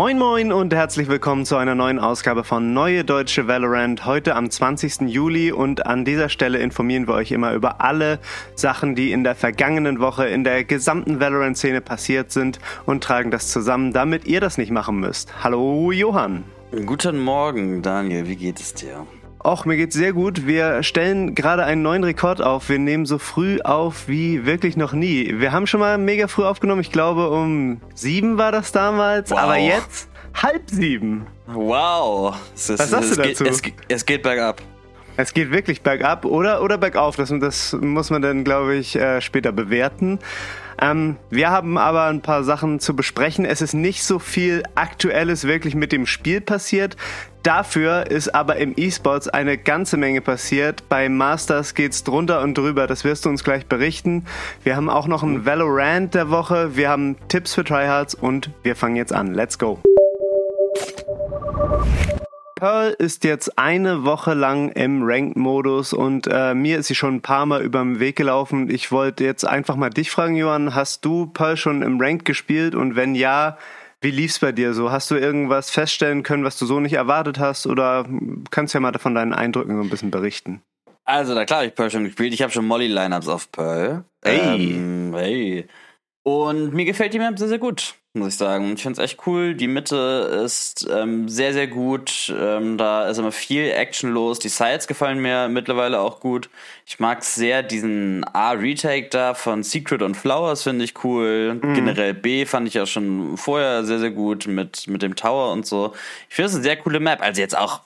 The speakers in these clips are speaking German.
Moin Moin und herzlich willkommen zu einer neuen Ausgabe von Neue Deutsche Valorant. Heute am 20. Juli und an dieser Stelle informieren wir euch immer über alle Sachen, die in der vergangenen Woche in der gesamten Valorant-Szene passiert sind und tragen das zusammen, damit ihr das nicht machen müsst. Hallo Johann. Guten Morgen, Daniel. Wie geht es dir? Och, mir geht's sehr gut. Wir stellen gerade einen neuen Rekord auf. Wir nehmen so früh auf wie wirklich noch nie. Wir haben schon mal mega früh aufgenommen. Ich glaube, um sieben war das damals. Wow. Aber jetzt halb sieben. Wow. Ist, Was sagst du dazu? Geht, es, es, geht bergab. Es geht wirklich bergab oder, oder bergauf. Das, das muss man dann, glaube ich, äh, später bewerten. Ähm, wir haben aber ein paar Sachen zu besprechen. Es ist nicht so viel Aktuelles wirklich mit dem Spiel passiert. Dafür ist aber im E-Sports eine ganze Menge passiert. Bei Masters geht's drunter und drüber. Das wirst du uns gleich berichten. Wir haben auch noch ein Valorant der Woche. Wir haben Tipps für Tryhards und wir fangen jetzt an. Let's go. Pearl ist jetzt eine Woche lang im Ranked-Modus und äh, mir ist sie schon ein paar Mal über den Weg gelaufen. Ich wollte jetzt einfach mal dich fragen, Johann, hast du Pearl schon im Ranked gespielt und wenn ja, wie lief's bei dir so? Hast du irgendwas feststellen können, was du so nicht erwartet hast oder kannst du ja mal von deinen Eindrücken so ein bisschen berichten? Also, da klar habe ich Pearl schon gespielt. Ich habe schon Molly-Lineups auf Pearl. Hey. Ähm, hey. Und mir gefällt die Map sehr, sehr gut muss ich sagen. Ich finde es echt cool. Die Mitte ist ähm, sehr, sehr gut. Ähm, da ist immer viel Action los. Die Sides gefallen mir mittlerweile auch gut. Ich mag sehr diesen A-Retake da von Secret und Flowers, finde ich cool. Mhm. Generell B fand ich auch schon vorher sehr, sehr gut mit, mit dem Tower und so. Ich finde es eine sehr coole Map. Also jetzt auch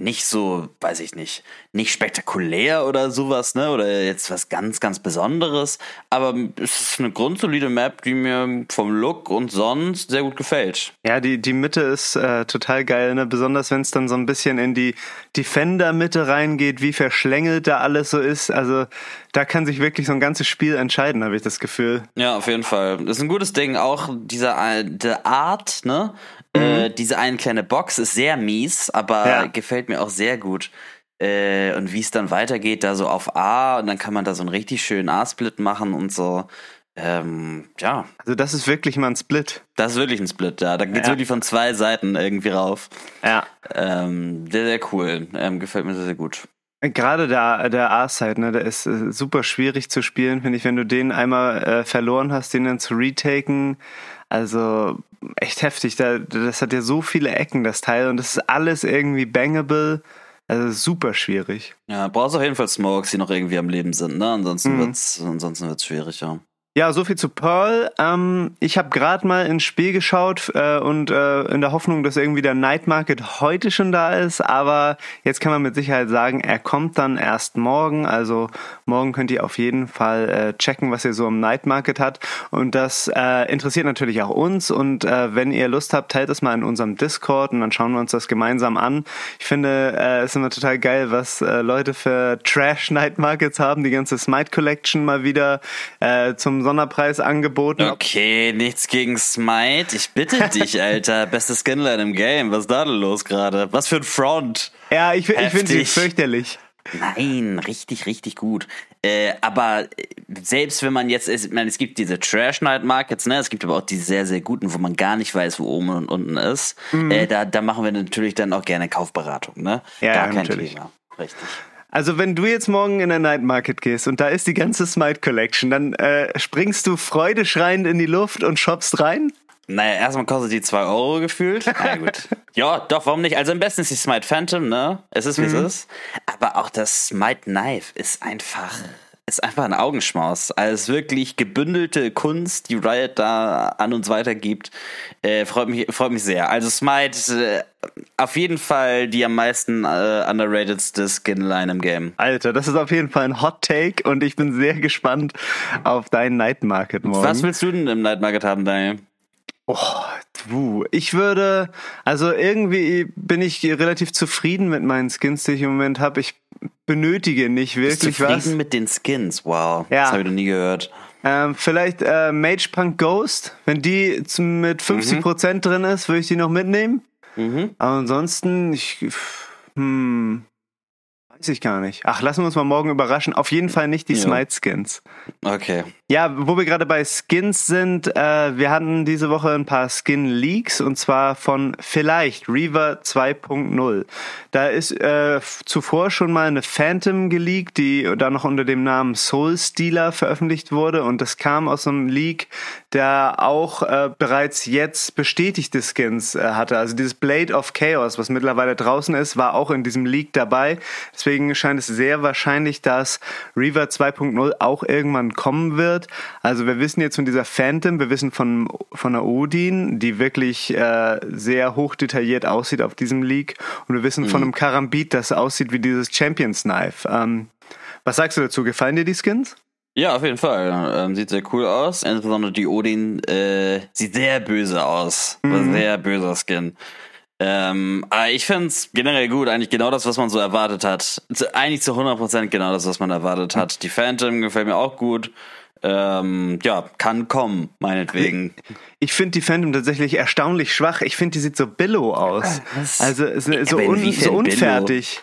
nicht so, weiß ich nicht, nicht spektakulär oder sowas, ne? Oder jetzt was ganz, ganz Besonderes. Aber es ist eine grundsolide Map, die mir vom Look und sonst sehr gut gefällt. Ja, die, die Mitte ist äh, total geil, ne? Besonders wenn es dann so ein bisschen in die Defender-Mitte reingeht, wie verschlängelt da alles so ist. Also da kann sich wirklich so ein ganzes Spiel entscheiden, habe ich das Gefühl. Ja, auf jeden Fall. Das ist ein gutes Ding. Auch diese der Art, ne? Mhm. Äh, diese eine kleine Box ist sehr mies, aber ja. gefällt mir auch sehr gut. Äh, und wie es dann weitergeht, da so auf A und dann kann man da so einen richtig schönen A-Split machen und so. Ähm, ja. Also das ist wirklich mal ein Split. Das ist wirklich ein Split, ja. Da geht's ja. wirklich von zwei Seiten irgendwie rauf. Ja. Ähm, sehr, sehr cool. Ähm, gefällt mir sehr, sehr gut. Gerade der, der A-Side, ne, der ist äh, super schwierig zu spielen, finde ich, wenn du den einmal äh, verloren hast, den dann zu retaken. Also echt heftig. Da, das hat ja so viele Ecken, das Teil, und das ist alles irgendwie bangable. Also super schwierig. Ja, brauchst auf jeden Fall Smokes, die noch irgendwie am Leben sind, ne? Ansonsten mhm. wird's, ansonsten wird's schwierig, ja. Ja, so viel zu Pearl. Ähm, ich habe gerade mal ins Spiel geschaut äh, und äh, in der Hoffnung, dass irgendwie der Night Market heute schon da ist. Aber jetzt kann man mit Sicherheit sagen, er kommt dann erst morgen. Also morgen könnt ihr auf jeden Fall äh, checken, was ihr so im Night Market hat. Und das äh, interessiert natürlich auch uns. Und äh, wenn ihr Lust habt, teilt es mal in unserem Discord und dann schauen wir uns das gemeinsam an. Ich finde, äh, es ist immer total geil, was Leute für Trash Night Markets haben. Die ganze Smite Collection mal wieder zum Sonderpreis angeboten. Okay, nichts gegen Smite. Ich bitte dich, Alter. Beste Skinline im Game. Was ist da denn los gerade? Was für ein Front. Ja, ich, ich finde sie fürchterlich. Nein, richtig, richtig gut. Äh, aber äh, selbst wenn man jetzt, ich meine, es gibt diese Trash Night Markets, ne? Es gibt aber auch die sehr, sehr guten, wo man gar nicht weiß, wo oben und unten ist. Mhm. Äh, da, da machen wir natürlich dann auch gerne Kaufberatung, ne? Ja, gar kein natürlich. Thema. Richtig. Also wenn du jetzt morgen in der Night Market gehst und da ist die ganze Smite Collection, dann äh, springst du freudeschreiend in die Luft und shoppst rein? Naja, erstmal kostet die 2 Euro gefühlt. Na gut. ja, doch, warum nicht? Also am besten ist die Smite Phantom, ne? Es ist, wie mhm. es ist. Aber auch das Smite Knife ist einfach ist einfach ein Augenschmaus. Also wirklich gebündelte Kunst, die Riot da an uns weitergibt. Äh, freut, mich, freut mich sehr. Also Smite, äh, auf jeden Fall die am meisten äh, underratedste Skinline im Game. Alter, das ist auf jeden Fall ein Hot Take und ich bin sehr gespannt auf deinen Night Market morgen. Was willst du denn im Night Market haben, Daniel? Oh, du. Ich würde, also irgendwie bin ich relativ zufrieden mit meinen Skins, die ich im Moment habe. Ich benötige nicht wirklich Bist zufrieden was. mit den Skins, wow. Ja. Das habe ich noch nie gehört. Ähm, vielleicht äh, Mage Punk Ghost, wenn die mit 50% mhm. drin ist, würde ich die noch mitnehmen. Mhm. Aber ansonsten, ich, hm, weiß ich gar nicht. Ach, lassen wir uns mal morgen überraschen. Auf jeden Fall nicht die ja. Smite Skins. Okay. Ja, wo wir gerade bei Skins sind, äh, wir hatten diese Woche ein paar Skin-Leaks und zwar von vielleicht Reaver 2.0. Da ist äh, zuvor schon mal eine Phantom geleakt, die da noch unter dem Namen Soul Stealer veröffentlicht wurde und das kam aus einem Leak, der auch äh, bereits jetzt bestätigte Skins äh, hatte. Also dieses Blade of Chaos, was mittlerweile draußen ist, war auch in diesem Leak dabei. Deswegen scheint es sehr wahrscheinlich, dass Reaver 2.0 auch irgendwann kommen wird wird. Also wir wissen jetzt von dieser Phantom, wir wissen von, von der Odin, die wirklich äh, sehr hoch detailliert aussieht auf diesem Leak. Und wir wissen mhm. von einem Karambit, das aussieht wie dieses Champions Knife. Ähm, was sagst du dazu? Gefallen dir die Skins? Ja, auf jeden Fall. Ähm, sieht sehr cool aus. Insbesondere die Odin äh, sieht sehr böse aus. Mhm. Sehr böser Skin. Ähm, aber ich find's generell gut, eigentlich genau das, was man so erwartet hat. Eigentlich zu 100% genau das, was man erwartet hat. Die Phantom gefällt mir auch gut ähm, ja, kann kommen, meinetwegen. Ich finde die Phantom tatsächlich erstaunlich schwach. Ich finde, die sieht so billow aus. Was? Also so, so, un, so unfertig.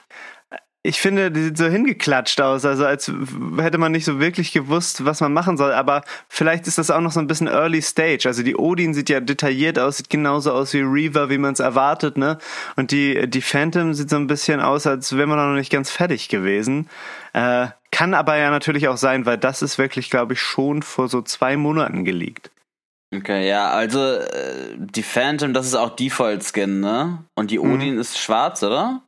Ich finde, die sieht so hingeklatscht aus, also als hätte man nicht so wirklich gewusst, was man machen soll. Aber vielleicht ist das auch noch so ein bisschen Early Stage. Also die Odin sieht ja detailliert aus, sieht genauso aus wie Reaver, wie man es erwartet, ne? Und die, die Phantom sieht so ein bisschen aus, als wäre man noch nicht ganz fertig gewesen. Äh, kann aber ja natürlich auch sein, weil das ist wirklich, glaube ich, schon vor so zwei Monaten geleakt. Okay, ja, also äh, die Phantom, das ist auch Default-Skin, ne? Und die mhm. Odin mhm. ist schwarz, oder?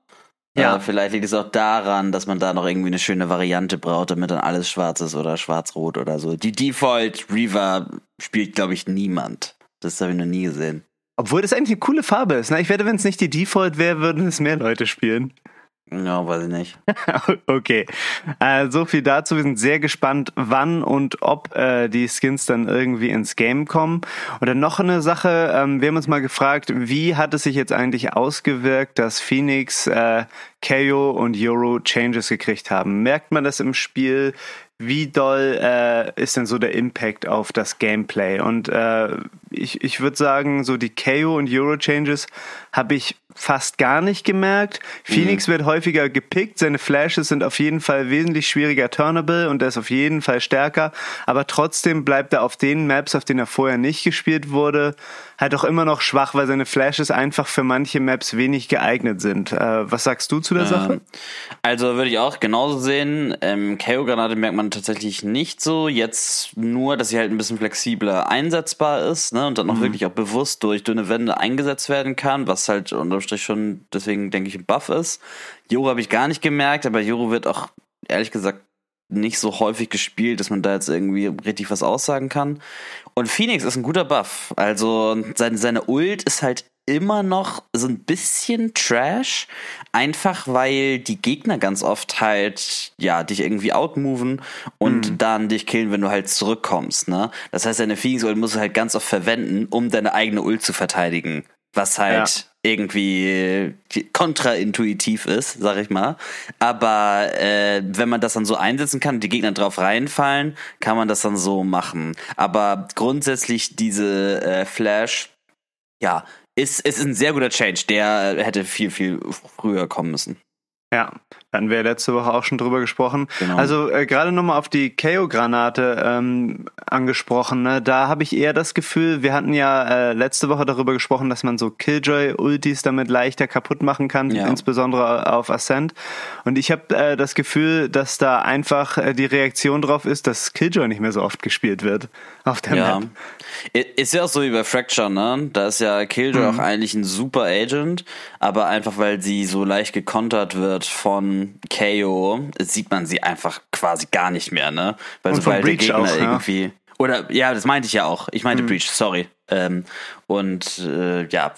Ja. Äh, vielleicht liegt es auch daran, dass man da noch irgendwie eine schöne Variante braucht, damit dann alles schwarz ist oder schwarz-rot oder so. Die Default Reaver spielt, glaube ich, niemand. Das habe ich noch nie gesehen. Obwohl das eigentlich eine coole Farbe ist. Ne? Ich wette, wenn es nicht die Default wäre, würden es mehr Leute spielen. Ja, weiß ich nicht. okay. Äh, so viel dazu. Wir sind sehr gespannt, wann und ob äh, die Skins dann irgendwie ins Game kommen. Und dann noch eine Sache. Ähm, wir haben uns mal gefragt, wie hat es sich jetzt eigentlich ausgewirkt, dass Phoenix, äh, KO und Euro Changes gekriegt haben? Merkt man das im Spiel? Wie doll äh, ist denn so der Impact auf das Gameplay? Und äh, ich, ich würde sagen, so die KO und Euro Changes habe ich fast gar nicht gemerkt. Phoenix mhm. wird häufiger gepickt, seine Flashes sind auf jeden Fall wesentlich schwieriger turnable und er ist auf jeden Fall stärker, aber trotzdem bleibt er auf den Maps, auf denen er vorher nicht gespielt wurde, halt auch immer noch schwach, weil seine Flashes einfach für manche Maps wenig geeignet sind. Äh, was sagst du zu der ähm, Sache? Also würde ich auch genauso sehen. Ähm, KO-Granate merkt man tatsächlich nicht so. Jetzt nur, dass sie halt ein bisschen flexibler einsetzbar ist ne, und dann auch mhm. wirklich auch bewusst durch dünne Wände eingesetzt werden kann, was halt unterm Strich schon deswegen, denke ich, ein Buff ist. Juro habe ich gar nicht gemerkt, aber Juro wird auch ehrlich gesagt nicht so häufig gespielt, dass man da jetzt irgendwie richtig was aussagen kann. Und Phoenix ist ein guter Buff. Also seine, seine Ult ist halt immer noch so ein bisschen Trash, einfach weil die Gegner ganz oft halt ja dich irgendwie outmoven und mhm. dann dich killen, wenn du halt zurückkommst, ne? Das heißt, deine Phoenix Ult musst du halt ganz oft verwenden, um deine eigene Ult zu verteidigen, was halt ja irgendwie kontraintuitiv ist, sag ich mal. Aber äh, wenn man das dann so einsetzen kann die Gegner drauf reinfallen, kann man das dann so machen. Aber grundsätzlich diese äh, Flash, ja, ist, ist ein sehr guter Change. Der hätte viel, viel früher kommen müssen. Ja, hatten wir letzte Woche auch schon drüber gesprochen. Genau. Also äh, gerade nochmal auf die KO-Granate ähm, angesprochen. Ne? Da habe ich eher das Gefühl, wir hatten ja äh, letzte Woche darüber gesprochen, dass man so Killjoy-Ultis damit leichter kaputt machen kann, ja. insbesondere auf Ascent. Und ich habe äh, das Gefühl, dass da einfach äh, die Reaktion drauf ist, dass Killjoy nicht mehr so oft gespielt wird auf der ja. Map. Ist ja auch so wie bei Fracture, ne? Da ist ja Killjoy mhm. auch eigentlich ein super Agent, aber einfach weil sie so leicht gekontert wird von KO, sieht man sie einfach quasi gar nicht mehr, ne? Weil Und sobald der Gegner auch, irgendwie. Ja. Oder ja, das meinte ich ja auch. Ich meinte mhm. Breach, sorry. Ähm, und äh, ja,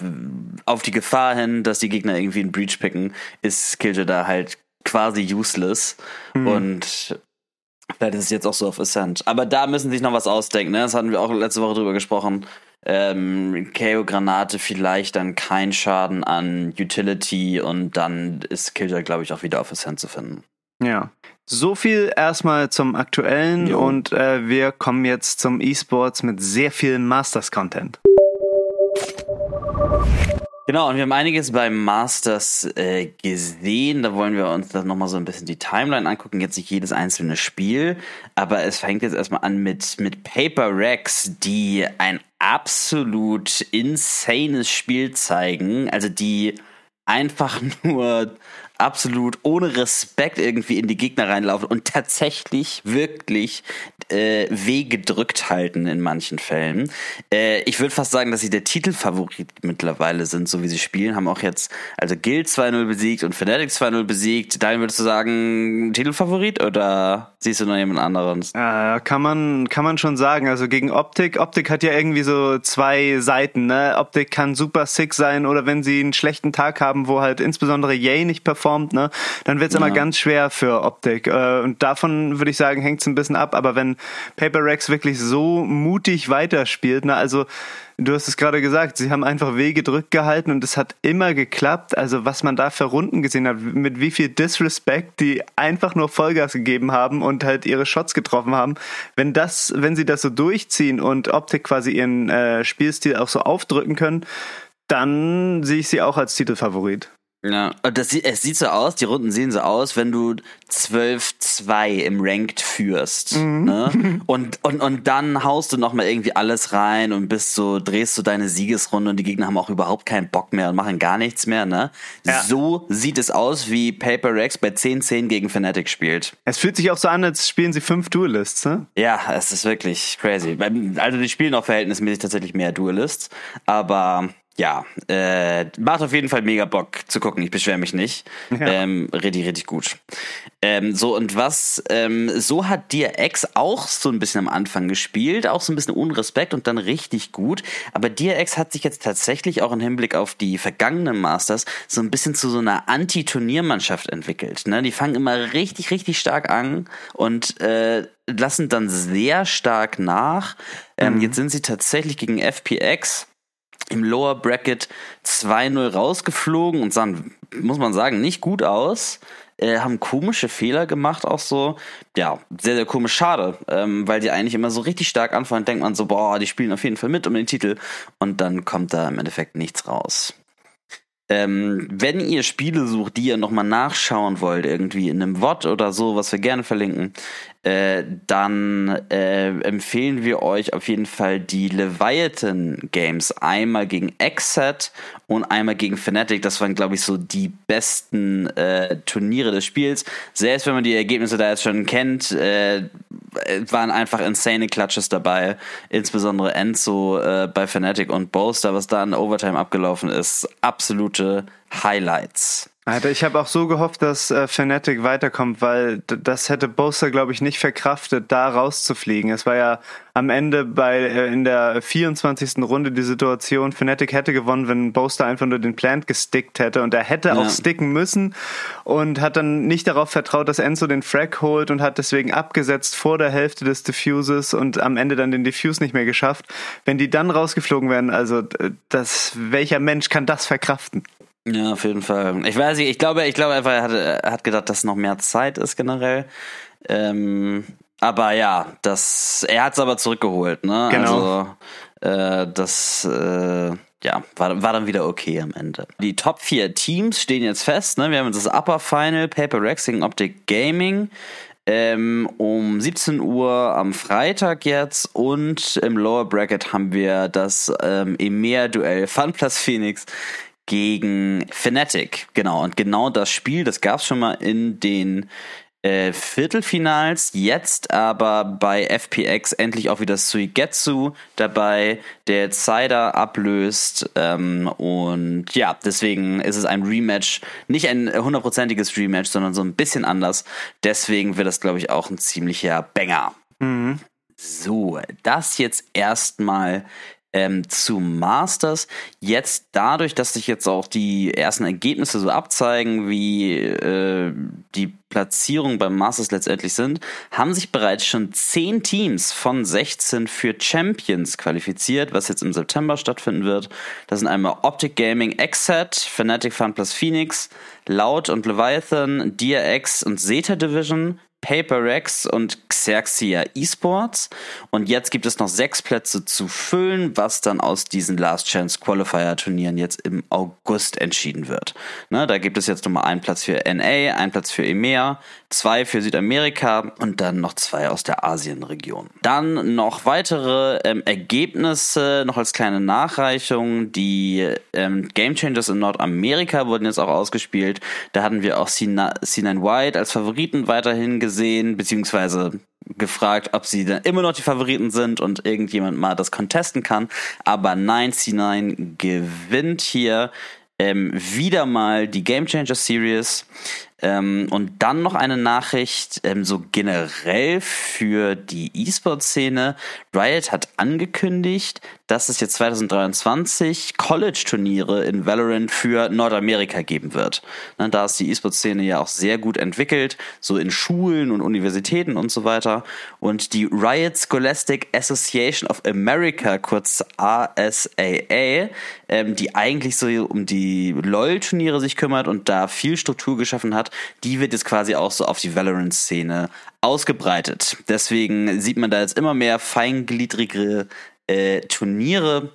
auf die Gefahr hin, dass die Gegner irgendwie einen Breach picken, ist Killjoy da halt quasi useless. Mhm. Und Vielleicht ist es jetzt auch so auf Ascent. Aber da müssen sie sich noch was ausdenken. Ne? Das hatten wir auch letzte Woche drüber gesprochen. Ähm, KO-Granate vielleicht dann kein Schaden an Utility und dann ist Killjoy, glaube ich, auch wieder auf Ascent zu finden. Ja. So viel erstmal zum aktuellen jo. und äh, wir kommen jetzt zum E-Sports mit sehr viel Masters-Content. Genau, und wir haben einiges beim Masters äh, gesehen. Da wollen wir uns dann nochmal so ein bisschen die Timeline angucken. Jetzt nicht jedes einzelne Spiel, aber es fängt jetzt erstmal an mit, mit Paper Rex, die ein absolut insanes Spiel zeigen. Also die einfach nur absolut ohne Respekt irgendwie in die Gegner reinlaufen und tatsächlich wirklich äh, Wege gedrückt halten in manchen Fällen. Äh, ich würde fast sagen, dass sie der Titelfavorit mittlerweile sind, so wie sie spielen. Haben auch jetzt also Guild 2-0 besiegt und Fnatic 2-0 besiegt. Dahin würdest du sagen, Titelfavorit oder siehst du noch jemand anderen? Äh, kann man kann man schon sagen. Also gegen Optik. Optik hat ja irgendwie so zwei Seiten. Ne? Optik kann super sick sein oder wenn sie einen schlechten Tag haben, wo halt insbesondere Yay nicht performt, ne, dann wird's ja. immer ganz schwer für Optik. Äh, und davon würde ich sagen, hängt's ein bisschen ab. Aber wenn Paper Rex wirklich so mutig weiterspielt. Ne? Also du hast es gerade gesagt, sie haben einfach Wege drückt gehalten und es hat immer geklappt. Also was man da für Runden gesehen hat, mit wie viel Disrespect die einfach nur Vollgas gegeben haben und halt ihre Shots getroffen haben. Wenn das, wenn sie das so durchziehen und Optik quasi ihren äh, Spielstil auch so aufdrücken können, dann sehe ich sie auch als Titelfavorit. Ja, das, es sieht so aus, die Runden sehen so aus, wenn du 12-2 im Ranked führst. Mhm. Ne? Und, und, und dann haust du nochmal irgendwie alles rein und bist so, drehst du deine Siegesrunde und die Gegner haben auch überhaupt keinen Bock mehr und machen gar nichts mehr. Ne? Ja. So sieht es aus, wie Paper Rex bei 10-10 gegen Fnatic spielt. Es fühlt sich auch so an, als spielen sie fünf Duelists, ne? Ja, es ist wirklich crazy. Also die spielen auch verhältnismäßig tatsächlich mehr Duelists, aber ja, äh, macht auf jeden Fall mega Bock zu gucken. Ich beschwere mich nicht. Ja. Ähm, richtig, richtig gut. Ähm, so, und was, ähm, so hat DRX auch so ein bisschen am Anfang gespielt, auch so ein bisschen Unrespekt und dann richtig gut. Aber DRX hat sich jetzt tatsächlich auch im Hinblick auf die vergangenen Masters so ein bisschen zu so einer Anti-Turniermannschaft entwickelt. Ne? Die fangen immer richtig, richtig stark an und äh, lassen dann sehr stark nach. Ähm, mhm. Jetzt sind sie tatsächlich gegen FPX im Lower Bracket 2-0 rausgeflogen und sahen, muss man sagen, nicht gut aus. Äh, haben komische Fehler gemacht, auch so. Ja, sehr, sehr komisch, schade, ähm, weil die eigentlich immer so richtig stark anfangen, denkt man so, boah, die spielen auf jeden Fall mit um den Titel und dann kommt da im Endeffekt nichts raus. Ähm, wenn ihr Spiele sucht, die ihr nochmal nachschauen wollt, irgendwie in einem VOD oder so, was wir gerne verlinken, äh, dann äh, empfehlen wir euch auf jeden Fall die Leviathan Games. Einmal gegen Exet und einmal gegen Fnatic. Das waren, glaube ich, so die besten äh, Turniere des Spiels. Selbst wenn man die Ergebnisse da jetzt schon kennt, äh, waren einfach insane Clutches dabei. Insbesondere Enzo äh, bei Fnatic und Boaster, was da in Overtime abgelaufen ist. Absolute Highlights. Alter, ich habe auch so gehofft, dass äh, Fnatic weiterkommt, weil das hätte Boaster, glaube ich, nicht verkraftet, da rauszufliegen. Es war ja am Ende bei äh, in der 24. Runde die Situation, Fnatic hätte gewonnen, wenn Boaster einfach nur den Plant gestickt hätte und er hätte ja. auch sticken müssen und hat dann nicht darauf vertraut, dass Enzo den Frag holt und hat deswegen abgesetzt vor der Hälfte des Diffuses und am Ende dann den Diffuse nicht mehr geschafft. Wenn die dann rausgeflogen wären, also das welcher Mensch kann das verkraften? Ja, auf jeden Fall. Ich weiß nicht, ich glaube, ich glaube einfach, er hat, er hat gedacht, dass noch mehr Zeit ist generell. Ähm, aber ja, das, er hat es aber zurückgeholt, ne? Genau. Also, äh, das, äh, ja, war, war dann wieder okay am Ende. Die Top 4 Teams stehen jetzt fest, ne? Wir haben jetzt das Upper Final, Paper gegen Optic Gaming. Ähm, um 17 Uhr am Freitag jetzt und im Lower Bracket haben wir das ähm, EMEA-Duell FunPlus Phoenix gegen Fnatic. Genau, und genau das Spiel, das gab es schon mal in den äh, Viertelfinals, jetzt aber bei FPX endlich auch wieder Suigetsu dabei, der Cider ablöst. Ähm, und ja, deswegen ist es ein Rematch, nicht ein hundertprozentiges Rematch, sondern so ein bisschen anders. Deswegen wird das, glaube ich, auch ein ziemlicher Banger. Mhm. So, das jetzt erstmal ähm, zu Masters. Jetzt dadurch, dass sich jetzt auch die ersten Ergebnisse so abzeigen, wie äh, die Platzierungen beim Masters letztendlich sind, haben sich bereits schon zehn Teams von 16 für Champions qualifiziert, was jetzt im September stattfinden wird. Das sind einmal Optic Gaming, Exet, Fnatic Fun plus Phoenix, Loud und Leviathan, DRX und Zeta Division, PaperX und Xerxia Esports. Und jetzt gibt es noch sechs Plätze zu füllen, was dann aus diesen Last Chance Qualifier Turnieren jetzt im August entschieden wird. Ne, da gibt es jetzt nochmal einen Platz für NA, einen Platz für EMEA, zwei für Südamerika und dann noch zwei aus der Asienregion. Dann noch weitere ähm, Ergebnisse, noch als kleine Nachreichung. Die ähm, Game Changers in Nordamerika wurden jetzt auch ausgespielt. Da hatten wir auch C9 White als Favoriten weiterhin gesehen, beziehungsweise gefragt, ob sie dann immer noch die Favoriten sind und irgendjemand mal das contesten kann. Aber 9C9 gewinnt hier ähm, wieder mal die Game Changer Series. Ähm, und dann noch eine Nachricht, ähm, so generell für die E-Sport-Szene. Riot hat angekündigt, dass es jetzt 2023 College-Turniere in Valorant für Nordamerika geben wird. Ne, da ist die E-Sport-Szene ja auch sehr gut entwickelt, so in Schulen und Universitäten und so weiter. Und die Riot Scholastic Association of America, kurz ASAA, ähm, die eigentlich so um die LOL-Turniere sich kümmert und da viel Struktur geschaffen hat, die wird jetzt quasi auch so auf die Valorant-Szene ausgebreitet. Deswegen sieht man da jetzt immer mehr feingliedrige äh, Turniere.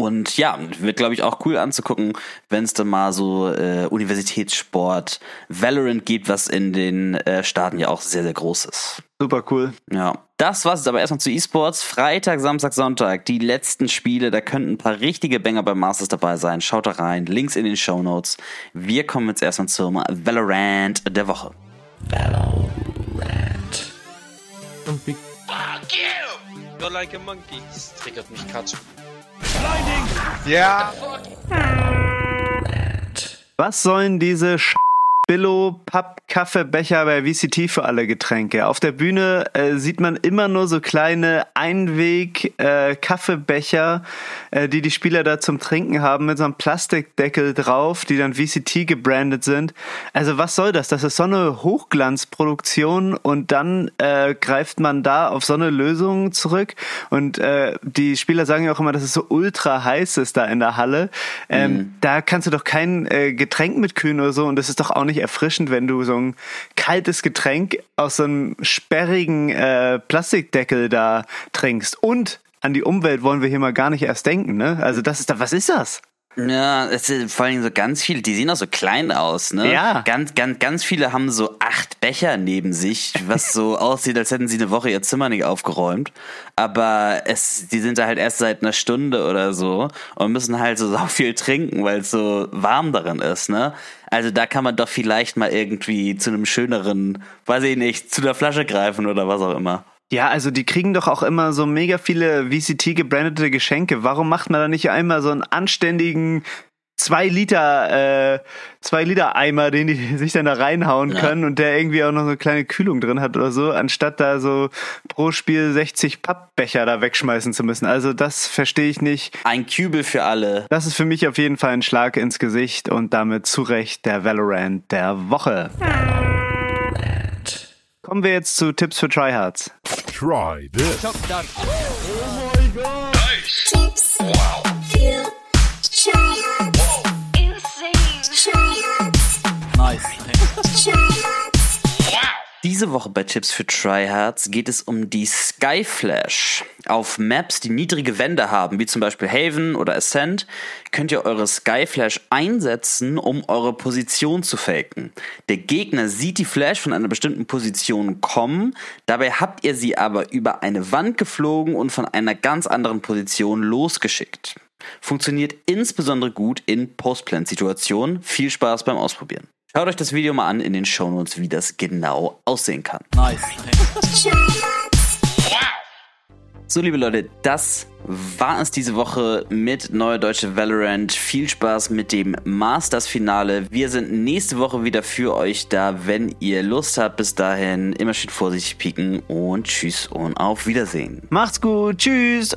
Und ja, wird, glaube ich, auch cool anzugucken, wenn es dann mal so äh, Universitätssport Valorant gibt, was in den äh, Staaten ja auch sehr, sehr groß ist. Super cool. Ja. Das war's jetzt aber erstmal zu E-Sports. Freitag, Samstag, Sonntag, die letzten Spiele, da könnten ein paar richtige Banger beim Masters dabei sein. Schaut da rein, Links in den Show Notes. Wir kommen jetzt erstmal zum Valorant der Woche. Valorant. Fuck you! You're like a monkey. Das triggert mich Katsch. Ja. Was sollen diese Sch Billo Papp Kaffeebecher bei VCT für alle Getränke. Auf der Bühne äh, sieht man immer nur so kleine Einweg äh, äh, die die Spieler da zum Trinken haben mit so einem Plastikdeckel drauf, die dann VCT gebrandet sind. Also was soll das? Das ist so eine Hochglanzproduktion und dann äh, greift man da auf so eine Lösung zurück und äh, die Spieler sagen ja auch immer, dass es so ultra heiß ist da in der Halle. Ähm, mhm. Da kannst du doch kein äh, Getränk mitkühlen oder so und das ist doch auch nicht erfrischend, wenn du so ein kaltes Getränk aus so einem sperrigen äh, Plastikdeckel da trinkst. Und an die Umwelt wollen wir hier mal gar nicht erst denken, ne? Also das ist da, was ist das? Ja, es ist vor allem so ganz viele, die sehen auch so klein aus, ne? Ja. Ganz, ganz, ganz viele haben so acht Becher neben sich, was so aussieht, als hätten sie eine Woche ihr Zimmer nicht aufgeräumt. Aber es, die sind da halt erst seit einer Stunde oder so und müssen halt so, so viel trinken, weil es so warm darin ist, ne? Also da kann man doch vielleicht mal irgendwie zu einem schöneren, weiß ich nicht, zu der Flasche greifen oder was auch immer. Ja, also die kriegen doch auch immer so mega viele VCT gebrandete Geschenke. Warum macht man da nicht einmal so einen anständigen zwei Liter, äh, zwei Liter Eimer, den die sich dann da reinhauen ja. können und der irgendwie auch noch so eine kleine Kühlung drin hat oder so, anstatt da so pro Spiel 60 Pappbecher da wegschmeißen zu müssen. Also das verstehe ich nicht. Ein Kübel für alle. Das ist für mich auf jeden Fall ein Schlag ins Gesicht und damit zu Recht der Valorant der Woche. Kommen wir jetzt zu Tipps für Tryhards. Try this. Oh my god. Nice. Tipps wow. Diese Woche bei Tipps für Tryhards geht es um die Skyflash. Auf Maps, die niedrige Wände haben, wie zum Beispiel Haven oder Ascent, könnt ihr eure Skyflash einsetzen, um eure Position zu faken. Der Gegner sieht die Flash von einer bestimmten Position kommen, dabei habt ihr sie aber über eine Wand geflogen und von einer ganz anderen Position losgeschickt. Funktioniert insbesondere gut in Postplant-Situationen. Viel Spaß beim Ausprobieren. Schaut euch das Video mal an in den Shownotes, wie das genau aussehen kann. Nice. So, liebe Leute, das war es diese Woche mit Neue Deutsche Valorant. Viel Spaß mit dem Masters-Finale. Wir sind nächste Woche wieder für euch da, wenn ihr Lust habt. Bis dahin immer schön vorsichtig pieken und tschüss und auf Wiedersehen. Macht's gut, tschüss.